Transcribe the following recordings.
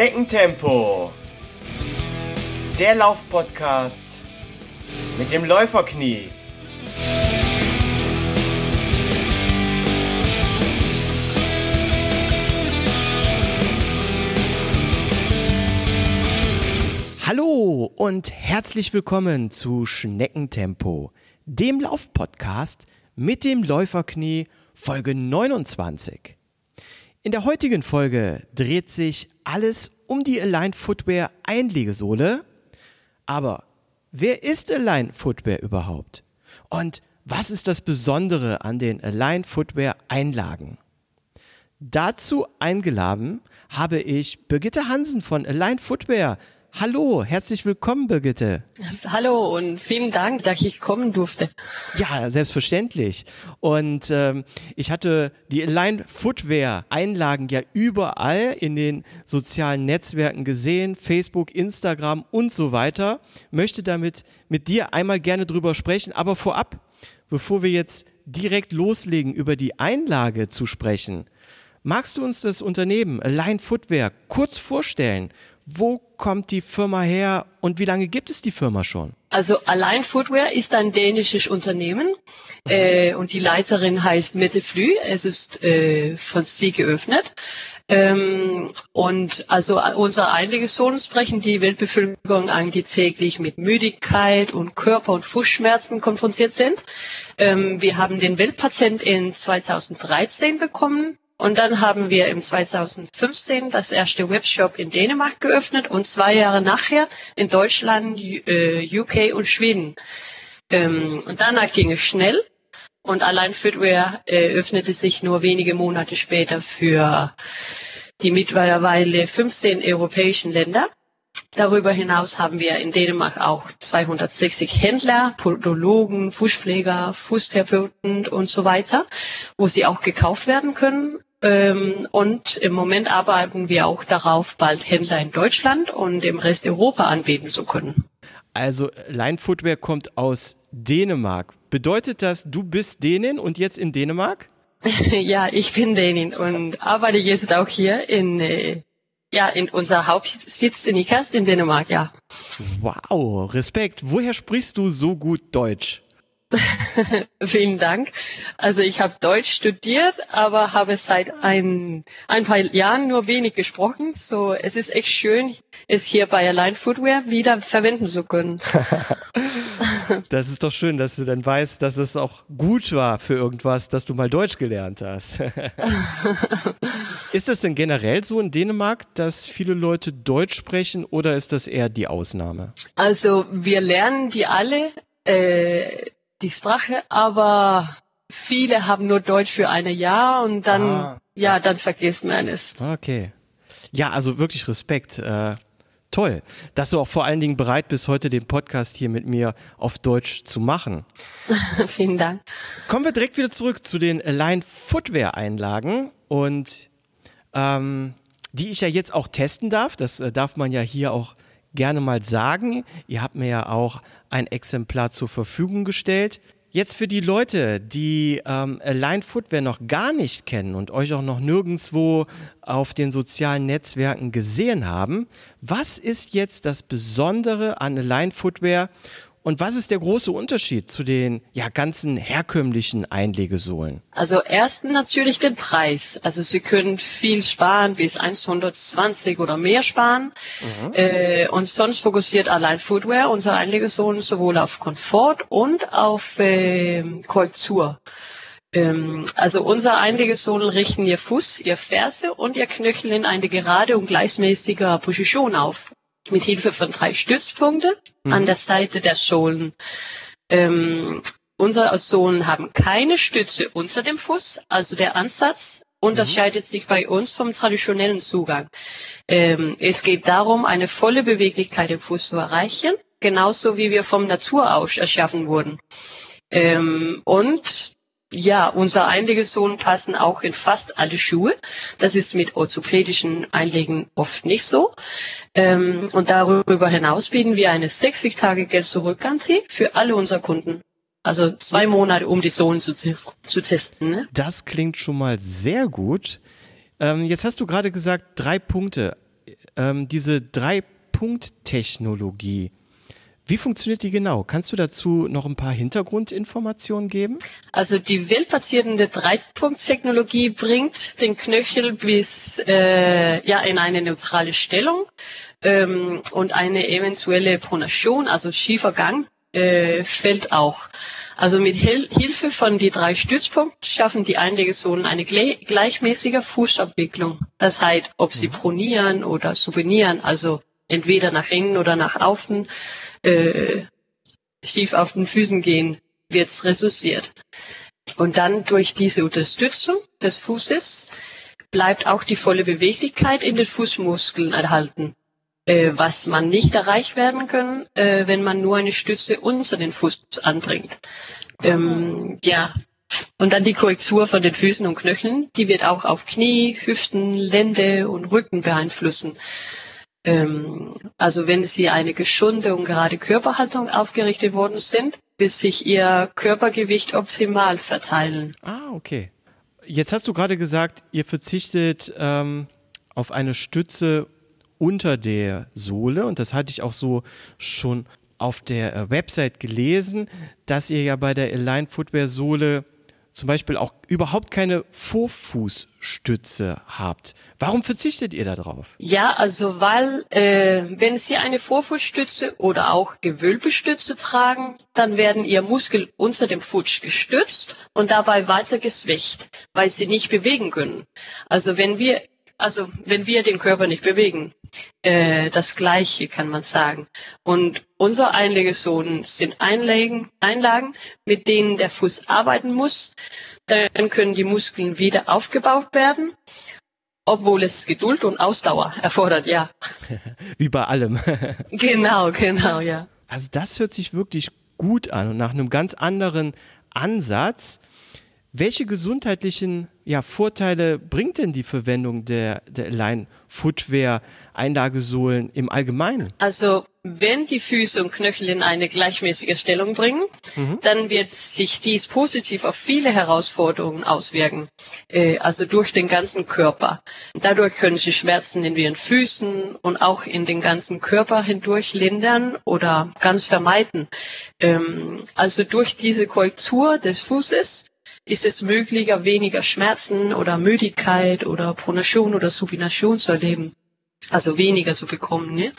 Schneckentempo. Der Laufpodcast mit dem Läuferknie. Hallo und herzlich willkommen zu Schneckentempo, dem Laufpodcast mit dem Läuferknie Folge 29. In der heutigen Folge dreht sich alles um die Align Footwear Einlegesohle. Aber wer ist Align Footwear überhaupt? Und was ist das Besondere an den Align Footwear Einlagen? Dazu eingeladen habe ich Birgitte Hansen von Align Footwear. Hallo, herzlich willkommen, Birgitte. Hallo und vielen Dank, dass ich kommen durfte. Ja, selbstverständlich. Und ähm, ich hatte die Align Footwear Einlagen ja überall in den sozialen Netzwerken gesehen, Facebook, Instagram und so weiter. Möchte damit mit dir einmal gerne drüber sprechen, aber vorab, bevor wir jetzt direkt loslegen, über die Einlage zu sprechen, magst du uns das Unternehmen Align Footwear kurz vorstellen? Wo kommt die Firma her und wie lange gibt es die Firma schon? Also Align Footwear ist ein dänisches Unternehmen äh, und die Leiterin heißt Mette Flü. Es ist äh, von sie geöffnet. Ähm, und also unsere Einlegesohlen sprechen die Weltbevölkerung an, die täglich mit Müdigkeit und Körper- und Fußschmerzen konfrontiert sind. Ähm, wir haben den Weltpatient in 2013 bekommen und dann haben wir im 2015 das erste Webshop in Dänemark geöffnet und zwei Jahre nachher in Deutschland, UK äh, und Schweden. Ähm, und danach ging es schnell. Und allein Footwear äh, öffnete sich nur wenige Monate später für die mittlerweile 15 europäischen Länder. Darüber hinaus haben wir in Dänemark auch 260 Händler, Podologen, Fußpfleger, Fußtherapeuten und so weiter, wo sie auch gekauft werden können. Ähm, und im Moment arbeiten wir auch darauf, bald Händler in Deutschland und im Rest Europa anbieten zu können. Also Line Footwear kommt aus Dänemark. Bedeutet das, du bist Dänin und jetzt in Dänemark? ja, ich bin Dänin und arbeite jetzt auch hier in, äh, ja, in unser Hauptsitz in Ikast in Dänemark, ja. Wow, Respekt. Woher sprichst du so gut Deutsch? Vielen Dank. Also ich habe Deutsch studiert, aber habe seit ein, ein paar Jahren nur wenig gesprochen. So, es ist echt schön, es hier bei Align Footwear wieder verwenden zu können. das ist doch schön, dass du dann weißt, dass es auch gut war für irgendwas, dass du mal Deutsch gelernt hast. ist das denn generell so in Dänemark, dass viele Leute Deutsch sprechen oder ist das eher die Ausnahme? Also wir lernen die alle. Äh, die Sprache, aber viele haben nur Deutsch für ein Jahr und dann, ah. ja, dann vergisst man es. Okay. Ja, also wirklich Respekt. Äh, toll, dass du auch vor allen Dingen bereit bist, heute den Podcast hier mit mir auf Deutsch zu machen. Vielen Dank. Kommen wir direkt wieder zurück zu den Align Footwear Einlagen und ähm, die ich ja jetzt auch testen darf. Das äh, darf man ja hier auch gerne mal sagen. Ihr habt mir ja auch ein Exemplar zur Verfügung gestellt. Jetzt für die Leute, die ähm, Align Footwear noch gar nicht kennen und euch auch noch nirgendwo auf den sozialen Netzwerken gesehen haben, was ist jetzt das Besondere an Align Footwear und was ist der große Unterschied zu den ja ganzen herkömmlichen Einlegesohlen? Also erstens natürlich den Preis. Also Sie können viel sparen, bis 120 oder mehr sparen. Mhm. Äh, und sonst fokussiert allein Footwear unsere Einlegesohlen sowohl auf Komfort und auf äh, Korrektur. Ähm, also unsere Einlegesohlen richten Ihr Fuß, Ihr Ferse und Ihr Knöchel in eine gerade und gleichmäßige Position auf mit Hilfe von drei Stützpunkten mhm. an der Seite der Sohlen. Ähm, unsere Sohlen haben keine Stütze unter dem Fuß, also der Ansatz unterscheidet mhm. sich bei uns vom traditionellen Zugang. Ähm, es geht darum, eine volle Beweglichkeit im Fuß zu erreichen, genauso wie wir vom Natur aus erschaffen wurden. Ähm, und ja, unsere Einlegesohlen passen auch in fast alle Schuhe. Das ist mit orthopädischen Einlegen oft nicht so. Ähm, und darüber hinaus bieten wir eine 60 Tage Geld zurück Garantie für alle unsere Kunden. Also zwei Monate, um die Sohlen zu, zu testen. Ne? Das klingt schon mal sehr gut. Ähm, jetzt hast du gerade gesagt, drei Punkte. ähm, diese Drei-Punkt-Technologie. Wie funktioniert die genau? Kannst du dazu noch ein paar Hintergrundinformationen geben? Also die weltbasierende Dreipunkt-Technologie bringt den Knöchel bis äh, ja in eine neutrale Stellung ähm, und eine eventuelle Pronation, also schiefer Gang, äh, fällt auch. Also mit Hil Hilfe von die drei Stützpunkten schaffen die Einlegesohlen eine gleichmäßige Fußabwicklung. Das heißt, ob sie mhm. pronieren oder supinieren, also entweder nach innen oder nach außen, äh, schief auf den Füßen gehen, wird's resourciert. Und dann durch diese Unterstützung des Fußes bleibt auch die volle Beweglichkeit in den Fußmuskeln erhalten, äh, was man nicht erreicht werden kann, äh, wenn man nur eine Stütze unter den Fuß anbringt. Ähm, ja. Und dann die Korrektur von den Füßen und Knöcheln, die wird auch auf Knie, Hüften, Lände und Rücken beeinflussen. Ähm, also wenn sie eine geschunde und gerade Körperhaltung aufgerichtet worden sind, bis sich ihr Körpergewicht optimal verteilen. Ah, okay. Jetzt hast du gerade gesagt, ihr verzichtet ähm, auf eine Stütze unter der Sohle und das hatte ich auch so schon auf der äh, Website gelesen, dass ihr ja bei der Align Footwear Sohle zum Beispiel auch überhaupt keine Vorfußstütze habt. Warum verzichtet ihr darauf? Ja, also weil äh, wenn Sie eine Vorfußstütze oder auch Gewölbestütze tragen, dann werden Ihr Muskel unter dem Fuß gestützt und dabei weiter geschwächt, weil Sie nicht bewegen können. Also wenn wir also wenn wir den Körper nicht bewegen, äh, das Gleiche kann man sagen. Und unsere Einlegesohlen sind Einlagen, Einlagen, mit denen der Fuß arbeiten muss. Dann können die Muskeln wieder aufgebaut werden, obwohl es Geduld und Ausdauer erfordert, ja. Wie bei allem. genau, genau, ja. Also das hört sich wirklich gut an und nach einem ganz anderen Ansatz. Welche gesundheitlichen ja, Vorteile bringt denn die Verwendung der, der Align Footwear Einlagesohlen im Allgemeinen? Also wenn die Füße und Knöchel in eine gleichmäßige Stellung bringen, mhm. dann wird sich dies positiv auf viele Herausforderungen auswirken, äh, also durch den ganzen Körper. Dadurch können sie Schmerzen in ihren Füßen und auch in den ganzen Körper hindurch lindern oder ganz vermeiden. Ähm, also durch diese Korrektur des Fußes ist es möglicher, weniger Schmerzen oder Müdigkeit oder Pronation oder Supination zu erleben. Also weniger zu bekommen. Ne?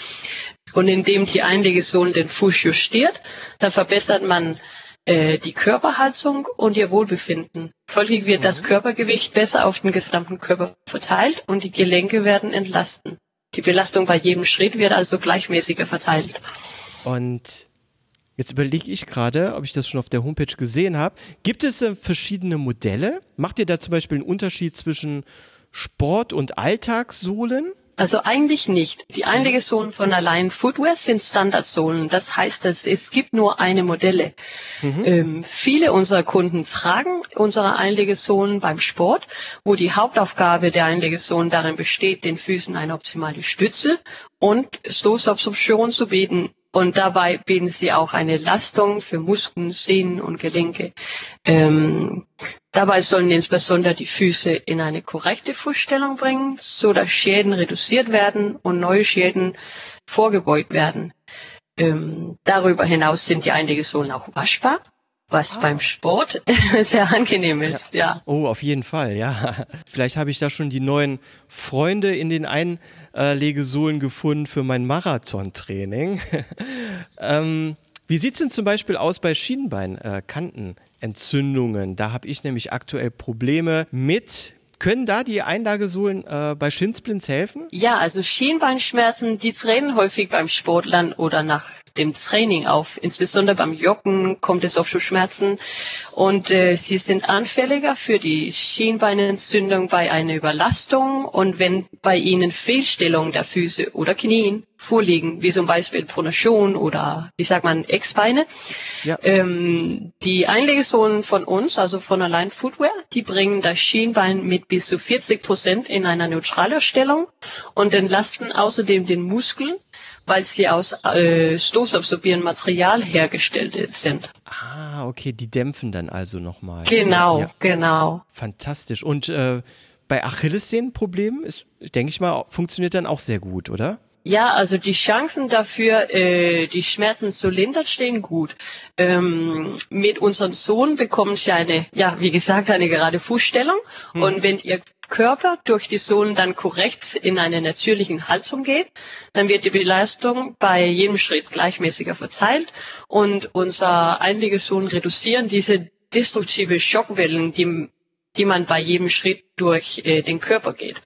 Und indem die Einlegesohlen den Fuß justiert, dann verbessert man äh, die Körperhaltung und ihr Wohlbefinden. Folglich wird mhm. das Körpergewicht besser auf den gesamten Körper verteilt und die Gelenke werden entlasten. Die Belastung bei jedem Schritt wird also gleichmäßiger verteilt. Und Jetzt überlege ich gerade, ob ich das schon auf der Homepage gesehen habe. Gibt es äh, verschiedene Modelle? Macht ihr da zum Beispiel einen Unterschied zwischen Sport- und Alltagssohlen? Also eigentlich nicht. Die Einlegesohlen von Align Footwear sind Standardsohlen. Das heißt, dass es gibt nur eine Modelle. Mhm. Ähm, viele unserer Kunden tragen unsere Einlegesohlen beim Sport, wo die Hauptaufgabe der Einlegesohlen darin besteht, den Füßen eine optimale Stütze und Stoßabsorption zu bieten und dabei bieten sie auch eine Lastung für Muskeln, Sehnen und Gelenke. Ähm, dabei sollen insbesondere die Füße in eine korrekte Fußstellung bringen, so dass Schäden reduziert werden und neue Schäden vorgebeugt werden. Ähm, darüber hinaus sind die Einlegesohlen auch waschbar was ah. beim Sport sehr angenehm ist, ja. ja. Oh, auf jeden Fall, ja. Vielleicht habe ich da schon die neuen Freunde in den Einlegesohlen gefunden für mein Marathontraining. ähm, wie sieht es denn zum Beispiel aus bei Schienbeinkantenentzündungen? Da habe ich nämlich aktuell Probleme mit. Können da die Einlagesohlen äh, bei Shinsplints helfen? Ja, also Schienbeinschmerzen, die treten häufig beim Sportlern oder nach dem Training auf. Insbesondere beim Joggen kommt es oft zu Schmerzen und äh, sie sind anfälliger für die Schienbeinentzündung bei einer Überlastung und wenn bei ihnen Fehlstellungen der Füße oder Knien vorliegen, wie zum Beispiel Pronation oder wie sagt man Eckbeine. Ja. Ähm, die Einlegesohlen von uns, also von Align Footwear, die bringen das Schienbein mit bis zu 40 Prozent in einer neutraler Stellung und entlasten außerdem den Muskel weil sie aus äh, stoßabsorbierendem Material hergestellt sind. Ah, okay, die dämpfen dann also nochmal. Genau, ja. genau. Fantastisch. Und äh, bei Achillessehnenproblemen ist, denke ich mal, funktioniert dann auch sehr gut, oder? Ja, also die Chancen dafür, äh, die Schmerzen zu lindern, stehen gut. Ähm, mit unserem Sohn bekommen sie eine, ja, wie gesagt, eine gerade Fußstellung. Mhm. Und wenn ihr Körper durch die Sohlen dann korrekt in eine natürliche Haltung geht, dann wird die Belastung bei jedem Schritt gleichmäßiger verteilt und unser Einlegesohn reduzieren diese destruktive Schockwellen, die, die man bei jedem Schritt durch äh, den Körper geht.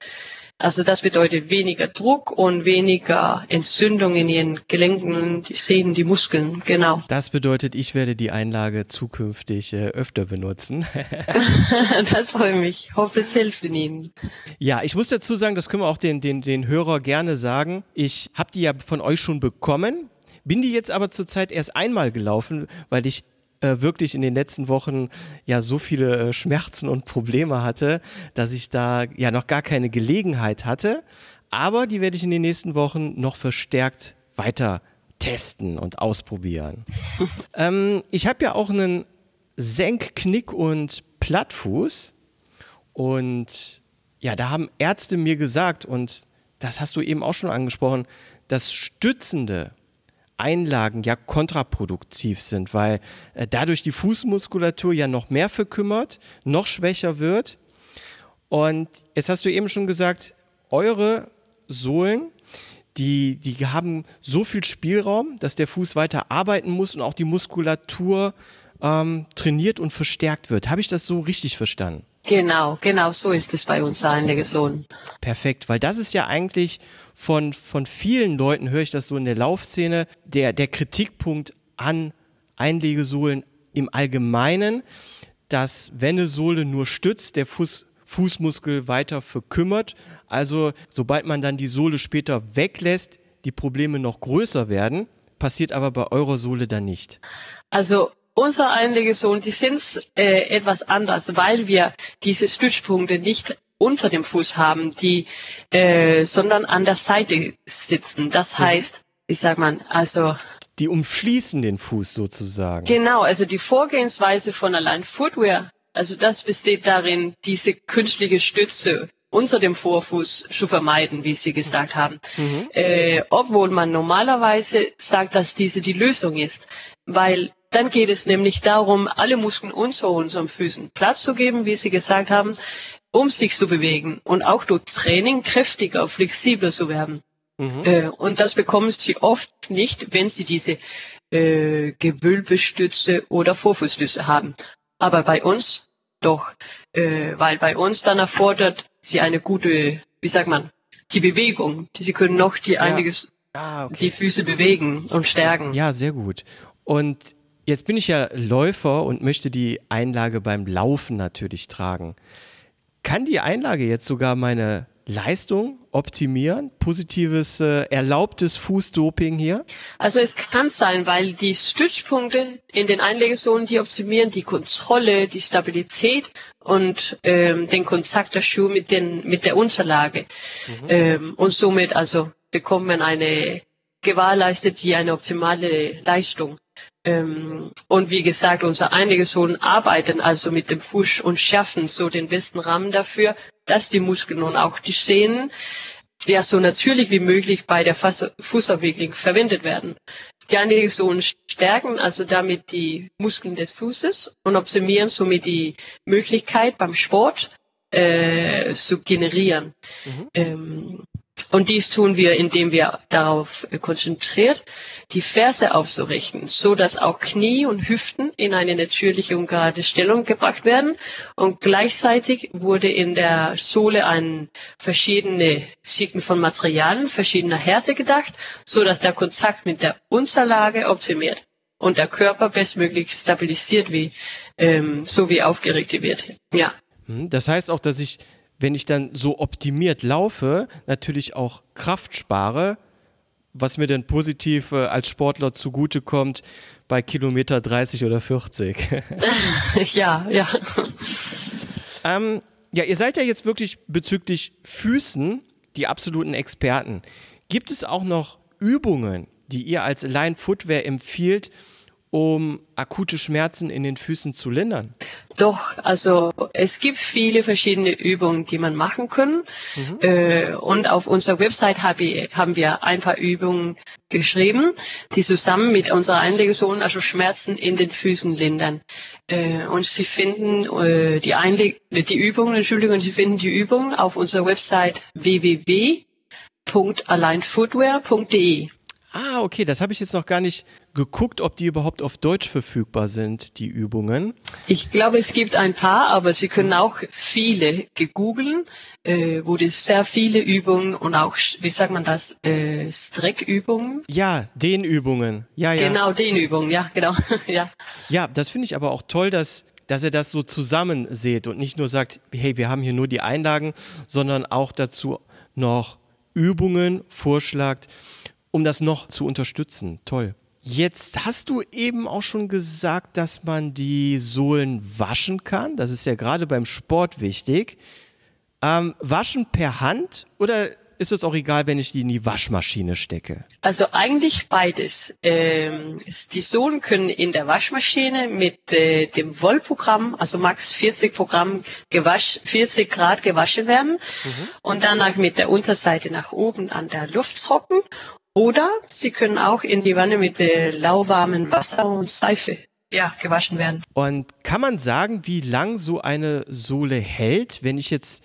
Also das bedeutet weniger Druck und weniger Entzündung in ihren Gelenken, die Sehnen, die Muskeln, genau. Das bedeutet, ich werde die Einlage zukünftig äh, öfter benutzen. das freut mich. Ich hoffe, es hilft Ihnen. Ja, ich muss dazu sagen, das können wir auch den, den, den Hörer gerne sagen. Ich habe die ja von euch schon bekommen, bin die jetzt aber zurzeit erst einmal gelaufen, weil ich äh, wirklich in den letzten Wochen ja so viele äh, Schmerzen und Probleme hatte, dass ich da ja noch gar keine Gelegenheit hatte. Aber die werde ich in den nächsten Wochen noch verstärkt weiter testen und ausprobieren. ähm, ich habe ja auch einen Senk-, Knick- und Plattfuß. Und ja, da haben Ärzte mir gesagt, und das hast du eben auch schon angesprochen, das Stützende Einlagen ja kontraproduktiv sind, weil äh, dadurch die Fußmuskulatur ja noch mehr verkümmert, noch schwächer wird. Und jetzt hast du eben schon gesagt, eure Sohlen, die, die haben so viel Spielraum, dass der Fuß weiter arbeiten muss und auch die Muskulatur ähm, trainiert und verstärkt wird. Habe ich das so richtig verstanden? Genau, genau so ist es bei uns Einlegesohlen. Perfekt, weil das ist ja eigentlich von, von vielen Leuten, höre ich das so in der Laufszene, der, der Kritikpunkt an Einlegesohlen im Allgemeinen, dass wenn eine Sohle nur stützt, der Fuß, Fußmuskel weiter verkümmert. Also sobald man dann die Sohle später weglässt, die Probleme noch größer werden, passiert aber bei eurer Sohle dann nicht. Also unser Einlegesohlen, die sind äh, etwas anders, weil wir diese Stützpunkte nicht unter dem Fuß haben, die, äh, sondern an der Seite sitzen. Das mhm. heißt, wie sagt man, also die umschließen den Fuß sozusagen. Genau, also die Vorgehensweise von allein Footwear, also das besteht darin, diese künstliche Stütze unter dem Vorfuß zu vermeiden, wie Sie gesagt haben. Mhm. Äh, obwohl man normalerweise sagt, dass diese die Lösung ist, weil dann geht es nämlich darum, alle Muskeln unter unseren Füßen Platz zu geben, wie Sie gesagt haben, um sich zu bewegen und auch durch Training kräftiger, flexibler zu werden. Mhm. Äh, und das bekommen Sie oft nicht, wenn Sie diese äh, Gewölbestütze oder Vorfußstütze haben. Aber bei uns doch, äh, weil bei uns dann erfordert Sie eine gute, wie sagt man, die Bewegung. Sie können noch die ja. einiges, ah, okay. die Füße bewegen und stärken. Ja, sehr gut. Und Jetzt bin ich ja Läufer und möchte die Einlage beim Laufen natürlich tragen. Kann die Einlage jetzt sogar meine Leistung optimieren? Positives, äh, erlaubtes Fußdoping hier? Also es kann sein, weil die Stützpunkte in den Einlegezonen, die optimieren die Kontrolle, die Stabilität und ähm, den Kontakt der Schuhe mit, den, mit der Unterlage. Mhm. Ähm, und somit also bekommt man eine gewährleistet die eine optimale Leistung. Ähm, und wie gesagt, unser einige Sohn arbeiten also mit dem Fuß und schaffen so den besten Rahmen dafür, dass die Muskeln und auch die Sehnen ja so natürlich wie möglich bei der Fußabwicklung verwendet werden. Die einige Sohn stärken also damit die Muskeln des Fußes und optimieren somit die Möglichkeit beim Sport äh, zu generieren. Mhm. Ähm, und dies tun wir, indem wir darauf konzentriert die Ferse aufzurichten, so dass auch Knie und Hüften in eine natürliche und gerade Stellung gebracht werden. Und gleichzeitig wurde in der Sohle an verschiedene Schichten von Materialien verschiedener Härte gedacht, so dass der Kontakt mit der Unterlage optimiert und der Körper bestmöglich stabilisiert wie ähm, so wie aufgerichtet wird. Ja. Hm, das heißt auch, dass ich wenn ich dann so optimiert laufe, natürlich auch Kraft spare, was mir dann positiv äh, als Sportler zugutekommt bei Kilometer 30 oder 40. ja, ja. Ähm, ja, ihr seid ja jetzt wirklich bezüglich Füßen die absoluten Experten. Gibt es auch noch Übungen, die ihr als Line Footwear empfiehlt, um akute Schmerzen in den Füßen zu lindern? Doch, also es gibt viele verschiedene Übungen, die man machen kann. Mhm. Äh, und auf unserer Website hab ich, haben wir ein paar Übungen geschrieben, die zusammen mit unserer Einlegesohlen, also Schmerzen in den Füßen lindern. Äh, und Sie finden äh, die, Einleg die Übungen, Entschuldigung, Sie finden die Übungen auf unserer Website www.alignfootwear.de. Ah, okay, das habe ich jetzt noch gar nicht geguckt, ob die überhaupt auf Deutsch verfügbar sind, die Übungen. Ich glaube, es gibt ein paar, aber Sie können auch viele gegoogeln, äh, wo es sehr viele Übungen und auch, wie sagt man das, äh, Streckübungen. Ja, Dehnübungen. Ja, ja. Genau, Dehnübungen, ja, genau. ja. ja, das finde ich aber auch toll, dass dass er das so zusammen seht und nicht nur sagt, hey, wir haben hier nur die Einlagen, sondern auch dazu noch Übungen vorschlagt, um das noch zu unterstützen. Toll. Jetzt hast du eben auch schon gesagt, dass man die Sohlen waschen kann. Das ist ja gerade beim Sport wichtig. Ähm, waschen per Hand oder ist es auch egal, wenn ich die in die Waschmaschine stecke? Also eigentlich beides. Ähm, die Sohlen können in der Waschmaschine mit äh, dem Wollprogramm, also max 40 Programm gewasch, 40 Grad gewaschen werden mhm. und danach mit der Unterseite nach oben an der Luft trocken oder Sie können auch in die Wanne mit äh, lauwarmem Wasser und Seife ja, gewaschen werden. Und kann man sagen, wie lang so eine Sohle hält, wenn ich jetzt,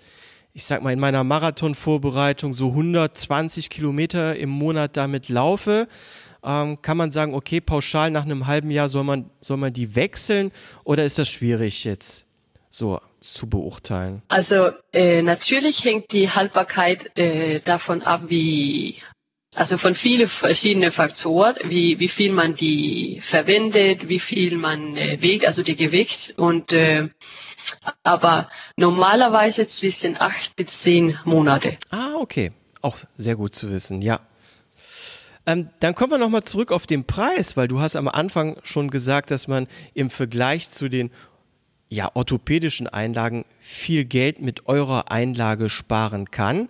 ich sag mal, in meiner Marathonvorbereitung so 120 Kilometer im Monat damit laufe? Ähm, kann man sagen, okay, pauschal nach einem halben Jahr soll man, soll man die wechseln oder ist das schwierig jetzt so zu beurteilen? Also äh, natürlich hängt die Haltbarkeit äh, davon ab, wie also von vielen verschiedenen Faktoren, wie, wie viel man die verwendet, wie viel man äh, wiegt, also die Gewicht und äh, aber normalerweise zwischen acht bis zehn Monate. Ah, okay. Auch sehr gut zu wissen, ja. Ähm, dann kommen wir nochmal zurück auf den Preis, weil du hast am Anfang schon gesagt, dass man im Vergleich zu den ja, orthopädischen Einlagen viel Geld mit eurer Einlage sparen kann.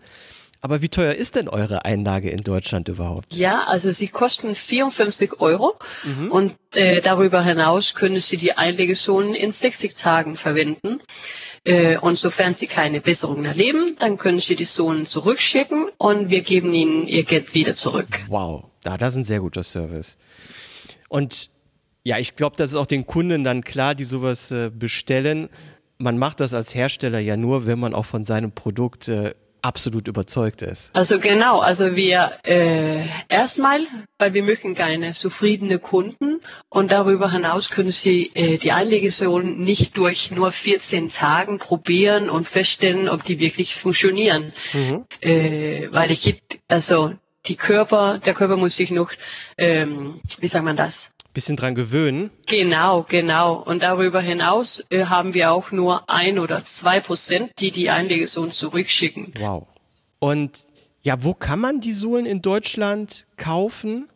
Aber wie teuer ist denn eure Einlage in Deutschland überhaupt? Ja, also sie kosten 54 Euro mhm. und äh, darüber hinaus können Sie die Einlegezonen in 60 Tagen verwenden. Äh, und sofern Sie keine Besserungen erleben, dann können Sie die Zonen zurückschicken und wir geben Ihnen Ihr Geld wieder zurück. Wow, da, das ist ein sehr guter Service. Und ja, ich glaube, das ist auch den Kunden dann klar, die sowas äh, bestellen. Man macht das als Hersteller ja nur, wenn man auch von seinem Produkt äh, absolut überzeugt ist. Also genau, also wir äh, erstmal, weil wir möchten gerne zufriedene Kunden und darüber hinaus können Sie äh, die Einlegesohlen nicht durch nur 14 Tagen probieren und feststellen, ob die wirklich funktionieren. Mhm. Äh, weil ich also die Körper, der Körper muss sich noch, ähm, wie sagt man das? bisschen dran gewöhnen. Genau, genau. Und darüber hinaus äh, haben wir auch nur ein oder zwei Prozent, die die Einlegesohlen zurückschicken. Wow. Und ja, wo kann man die Sohlen in Deutschland kaufen?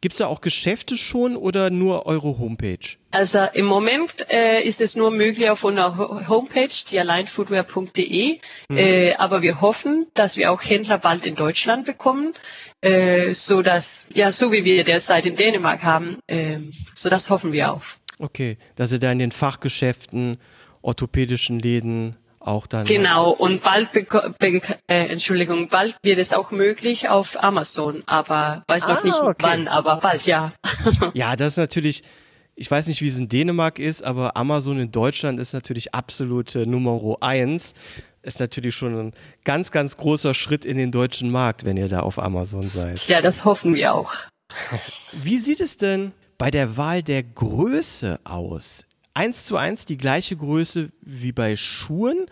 Gibt es da auch Geschäfte schon oder nur eure Homepage? Also im Moment äh, ist es nur möglich auf unserer Homepage, dialignfootwear.de. Mhm. Äh, aber wir hoffen, dass wir auch Händler bald in Deutschland bekommen äh, so dass ja so wie wir derzeit in Dänemark haben, äh, so das hoffen wir auf. Okay, dass ihr da in den Fachgeschäften, orthopädischen Läden auch dann. Genau, und bald, äh, Entschuldigung, bald wird es auch möglich auf Amazon, aber weiß noch ah, nicht okay. wann, aber bald, ja. ja, das ist natürlich, ich weiß nicht, wie es in Dänemark ist, aber Amazon in Deutschland ist natürlich absolute Nummer eins ist natürlich schon ein ganz, ganz großer Schritt in den deutschen Markt, wenn ihr da auf Amazon seid. Ja, das hoffen wir auch. Wie sieht es denn bei der Wahl der Größe aus? Eins zu eins die gleiche Größe wie bei Schuhen?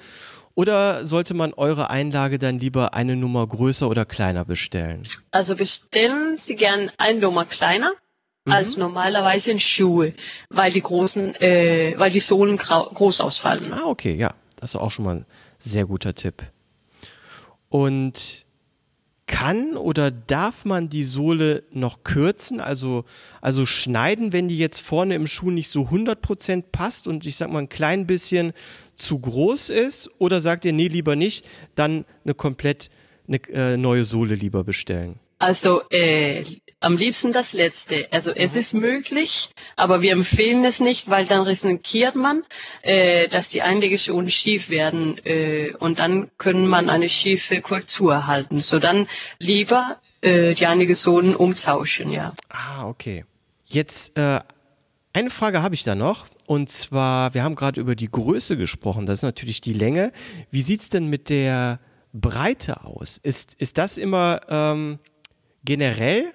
Oder sollte man eure Einlage dann lieber eine Nummer größer oder kleiner bestellen? Also bestellen Sie gern eine Nummer kleiner mhm. als normalerweise in Schuhe, weil die großen, äh, weil die Sohlen groß ausfallen. Ah, okay, ja. Das ist auch schon mal sehr guter Tipp. Und kann oder darf man die Sohle noch kürzen, also, also schneiden, wenn die jetzt vorne im Schuh nicht so 100% passt und ich sag mal ein klein bisschen zu groß ist? Oder sagt ihr, nee, lieber nicht, dann eine komplett eine, äh, neue Sohle lieber bestellen? Also äh, am liebsten das letzte. Also es mhm. ist möglich, aber wir empfehlen es nicht, weil dann riskiert man, äh, dass die Einlegezonen schief werden äh, und dann können man eine schiefe Korrektur erhalten. So dann lieber äh, die Einlegezonen umtauschen, ja. Ah, okay. Jetzt äh, eine Frage habe ich da noch. Und zwar, wir haben gerade über die Größe gesprochen, das ist natürlich die Länge. Wie sieht es denn mit der Breite aus? Ist, ist das immer ähm, generell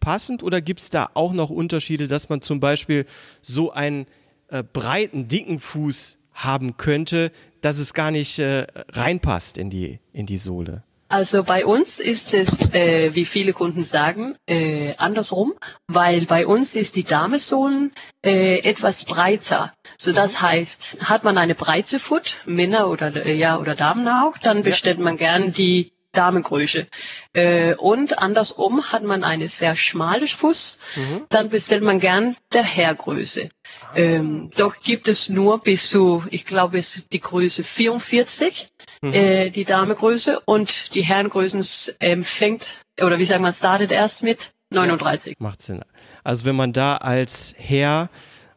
passend oder gibt es da auch noch Unterschiede, dass man zum Beispiel so einen äh, breiten, dicken Fuß haben könnte, dass es gar nicht äh, reinpasst in die, in die Sohle? Also bei uns ist es, äh, wie viele Kunden sagen, äh, andersrum, weil bei uns ist die Damesohlen äh, etwas breiter. So das mhm. heißt, hat man eine breite Foot, Männer oder äh, ja oder Damen auch, dann bestellt ja. man gern die Damengröße. Äh, und andersrum hat man eine sehr schmale Fuß, mhm. dann bestellt man gern der Herrgröße. Ähm, doch gibt es nur bis zu, ich glaube, es ist die Größe 44, mhm. äh, die Damegröße und die Herrengrößen ähm, fängt, oder wie sagt man, startet erst mit 39. Ja, macht Sinn. Also wenn man da als Herr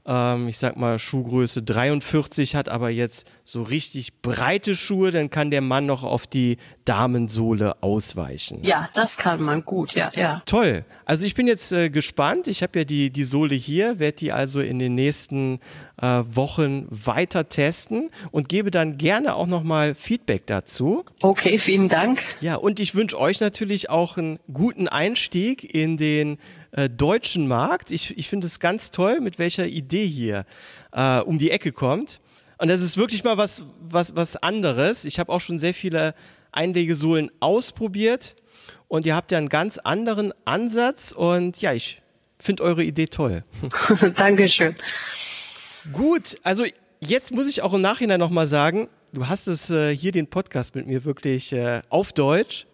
ähm, ich sag mal, Schuhgröße 43 hat, aber jetzt so richtig breite Schuhe, dann kann der Mann noch auf die Damensohle ausweichen. Ja, das kann man gut, ja, ja. Toll. Also ich bin jetzt äh, gespannt. Ich habe ja die, die Sohle hier, werde die also in den nächsten äh, Wochen weiter testen und gebe dann gerne auch nochmal Feedback dazu. Okay, vielen Dank. Ja, und ich wünsche euch natürlich auch einen guten Einstieg in den äh, deutschen Markt. Ich, ich finde es ganz toll, mit welcher Idee hier äh, um die Ecke kommt. Und das ist wirklich mal was, was, was anderes. Ich habe auch schon sehr viele Einlegesohlen ausprobiert und ihr habt ja einen ganz anderen Ansatz und ja, ich finde eure Idee toll. Dankeschön. Gut, also jetzt muss ich auch im Nachhinein nochmal sagen, du hast es äh, hier den Podcast mit mir wirklich äh, auf Deutsch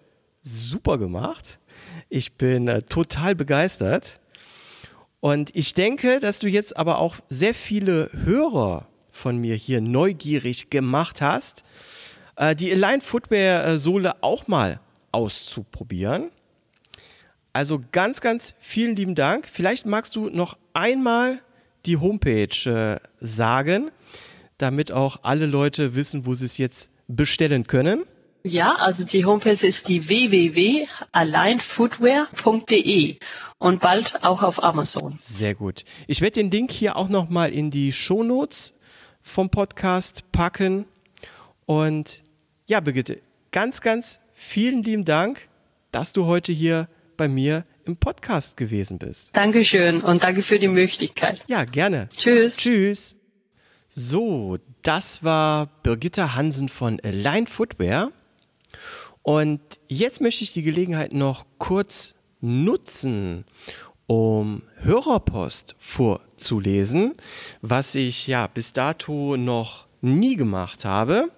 super gemacht. Ich bin äh, total begeistert. Und ich denke, dass du jetzt aber auch sehr viele Hörer von mir hier neugierig gemacht hast, äh, die Align Footwear äh, Sohle auch mal auszuprobieren. Also ganz, ganz vielen lieben Dank. Vielleicht magst du noch einmal die Homepage äh, sagen, damit auch alle Leute wissen, wo sie es jetzt bestellen können. Ja, also die Homepage ist die www.alignfootwear.de und bald auch auf Amazon. Sehr gut. Ich werde den Link hier auch nochmal in die Shownotes vom Podcast packen. Und ja, Brigitte, ganz, ganz vielen lieben Dank, dass du heute hier bei mir im Podcast gewesen bist. Dankeschön und danke für die Möglichkeit. Ja, gerne. Tschüss. Tschüss. So, das war Birgitta Hansen von Align Footwear. Und jetzt möchte ich die Gelegenheit noch kurz nutzen, um Hörerpost vorzulesen, was ich ja bis dato noch nie gemacht habe.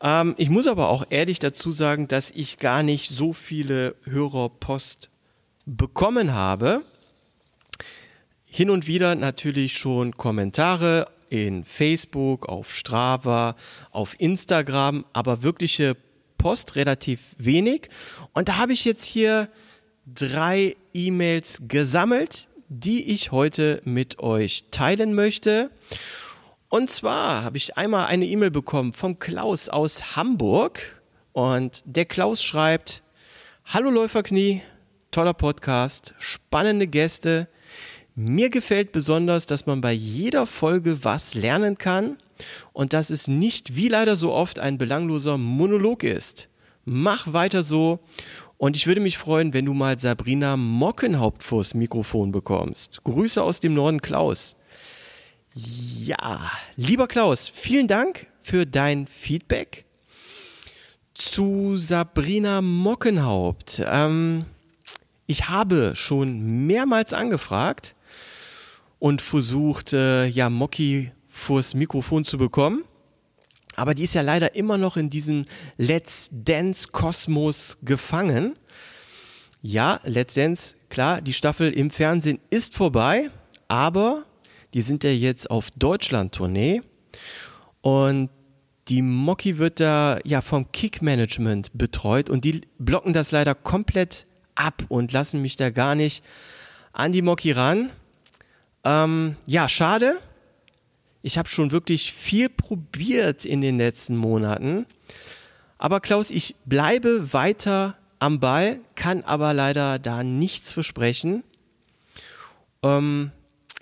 Ähm, ich muss aber auch ehrlich dazu sagen, dass ich gar nicht so viele Hörerpost bekommen habe. Hin und wieder natürlich schon Kommentare in Facebook, auf Strava, auf Instagram, aber wirkliche Post relativ wenig. Und da habe ich jetzt hier drei E-Mails gesammelt, die ich heute mit euch teilen möchte. Und zwar habe ich einmal eine E-Mail bekommen vom Klaus aus Hamburg. Und der Klaus schreibt, Hallo Läuferknie, toller Podcast, spannende Gäste. Mir gefällt besonders, dass man bei jeder Folge was lernen kann und dass es nicht wie leider so oft ein belangloser Monolog ist. Mach weiter so und ich würde mich freuen, wenn du mal Sabrina Mockenhaupt vors Mikrofon bekommst. Grüße aus dem Norden, Klaus. Ja, lieber Klaus, vielen Dank für dein Feedback zu Sabrina Mockenhaupt. Ähm, ich habe schon mehrmals angefragt und versucht, äh, ja, Mocki vors Mikrofon zu bekommen. Aber die ist ja leider immer noch in diesem Let's Dance Kosmos gefangen. Ja, Let's Dance, klar, die Staffel im Fernsehen ist vorbei, aber die sind ja jetzt auf Deutschland-Tournee und die Mocky wird da ja vom Kick-Management betreut und die blocken das leider komplett ab und lassen mich da gar nicht an die Moki ran. Ähm, ja, schade. Ich habe schon wirklich viel probiert in den letzten Monaten. Aber Klaus, ich bleibe weiter am Ball, kann aber leider da nichts versprechen. Ähm,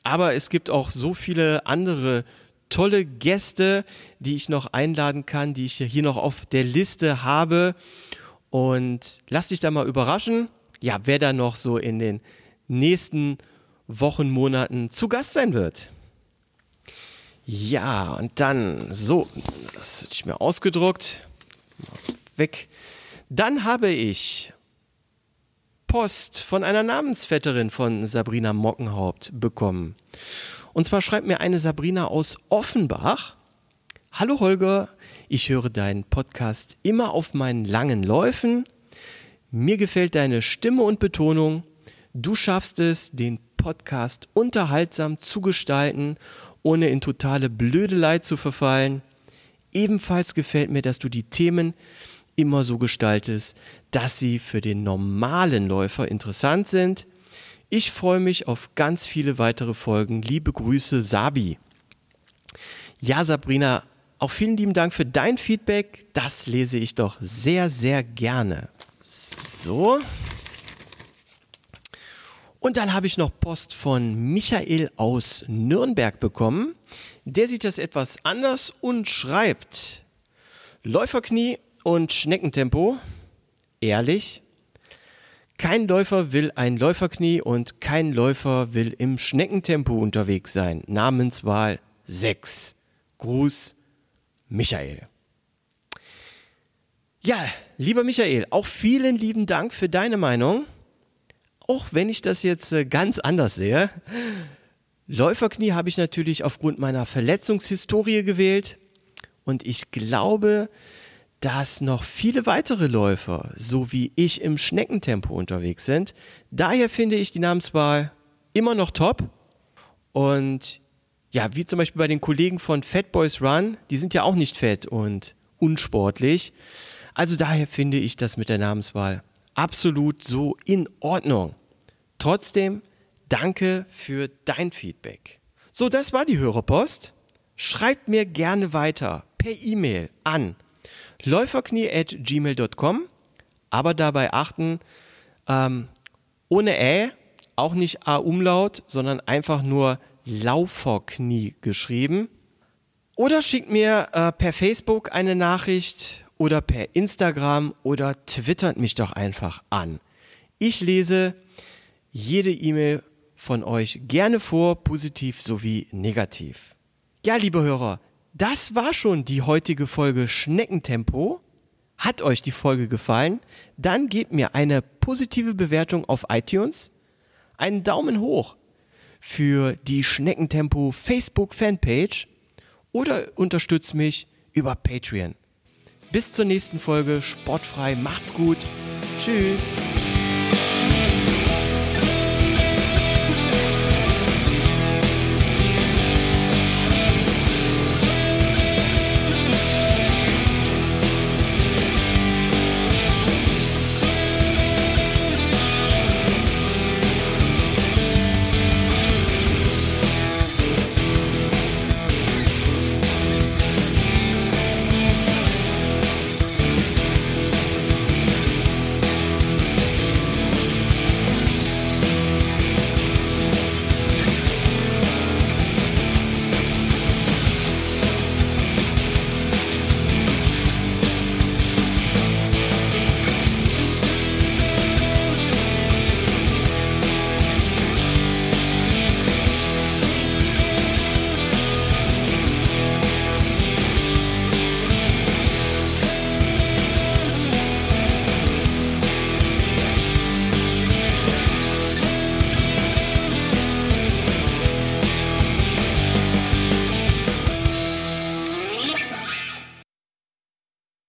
aber es gibt auch so viele andere tolle Gäste, die ich noch einladen kann, die ich hier noch auf der Liste habe. Und lass dich da mal überraschen, ja, wer da noch so in den nächsten Wochen, Monaten zu Gast sein wird. Ja, und dann, so, das hatte ich mir ausgedruckt. Weg. Dann habe ich Post von einer Namensvetterin von Sabrina Mockenhaupt bekommen. Und zwar schreibt mir eine Sabrina aus Offenbach. Hallo Holger, ich höre deinen Podcast immer auf meinen langen Läufen. Mir gefällt deine Stimme und Betonung. Du schaffst es, den Podcast unterhaltsam zu gestalten, ohne in totale Blödelei zu verfallen. Ebenfalls gefällt mir, dass du die Themen immer so gestaltest, dass sie für den normalen Läufer interessant sind. Ich freue mich auf ganz viele weitere Folgen. Liebe Grüße, Sabi. Ja, Sabrina, auch vielen lieben Dank für dein Feedback. Das lese ich doch sehr, sehr gerne. So. Und dann habe ich noch Post von Michael aus Nürnberg bekommen. Der sieht das etwas anders und schreibt: Läuferknie und Schneckentempo. Ehrlich? Kein Läufer will ein Läuferknie und kein Läufer will im Schneckentempo unterwegs sein. Namenswahl 6. Gruß, Michael. Ja, lieber Michael, auch vielen lieben Dank für deine Meinung. Auch wenn ich das jetzt äh, ganz anders sehe. Läuferknie habe ich natürlich aufgrund meiner Verletzungshistorie gewählt. Und ich glaube, dass noch viele weitere Läufer, so wie ich, im Schneckentempo unterwegs sind. Daher finde ich die Namenswahl immer noch top. Und ja, wie zum Beispiel bei den Kollegen von Fat Boys Run, die sind ja auch nicht fett und unsportlich. Also daher finde ich das mit der Namenswahl absolut so in Ordnung. Trotzdem, danke für dein Feedback. So, das war die Hörerpost. Schreibt mir gerne weiter per E-Mail an läuferknie.gmail.com, aber dabei achten, ähm, ohne Ä, auch nicht A-Umlaut, sondern einfach nur Lauferknie geschrieben. Oder schickt mir äh, per Facebook eine Nachricht oder per Instagram oder twittert mich doch einfach an. Ich lese jede E-Mail von euch gerne vor, positiv sowie negativ. Ja, liebe Hörer, das war schon die heutige Folge Schneckentempo. Hat euch die Folge gefallen? Dann gebt mir eine positive Bewertung auf iTunes, einen Daumen hoch für die Schneckentempo Facebook Fanpage oder unterstützt mich über Patreon. Bis zur nächsten Folge. Sportfrei. Macht's gut. Tschüss.